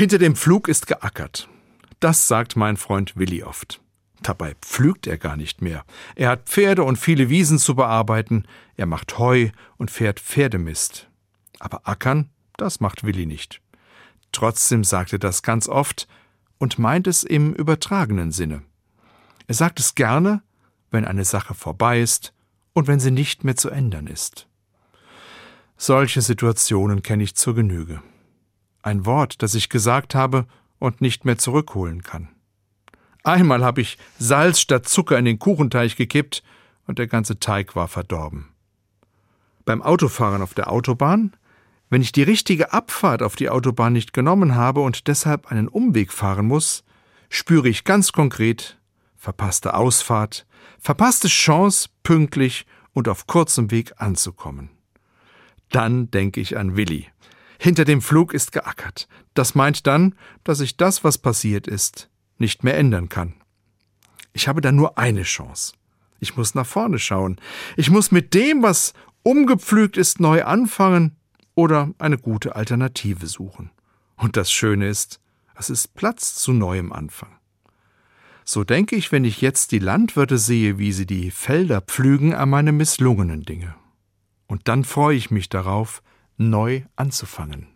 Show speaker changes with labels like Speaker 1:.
Speaker 1: Hinter dem Pflug ist geackert. Das sagt mein Freund Willi oft. Dabei pflügt er gar nicht mehr. Er hat Pferde und viele Wiesen zu bearbeiten, er macht Heu und fährt Pferdemist. Aber ackern, das macht Willi nicht. Trotzdem sagt er das ganz oft und meint es im übertragenen Sinne. Er sagt es gerne, wenn eine Sache vorbei ist und wenn sie nicht mehr zu ändern ist. Solche Situationen kenne ich zur Genüge. Ein Wort, das ich gesagt habe und nicht mehr zurückholen kann. Einmal habe ich Salz statt Zucker in den Kuchenteig gekippt und der ganze Teig war verdorben. Beim Autofahren auf der Autobahn, wenn ich die richtige Abfahrt auf die Autobahn nicht genommen habe und deshalb einen Umweg fahren muss, spüre ich ganz konkret verpasste Ausfahrt, verpasste Chance, pünktlich und auf kurzem Weg anzukommen. Dann denke ich an Willi. Hinter dem Flug ist geackert. Das meint dann, dass ich das, was passiert ist, nicht mehr ändern kann. Ich habe dann nur eine Chance. Ich muss nach vorne schauen. Ich muss mit dem, was umgepflügt ist, neu anfangen oder eine gute Alternative suchen. Und das Schöne ist, es ist Platz zu neuem Anfang. So denke ich, wenn ich jetzt die Landwirte sehe, wie sie die Felder pflügen, an meine misslungenen Dinge. Und dann freue ich mich darauf, neu anzufangen.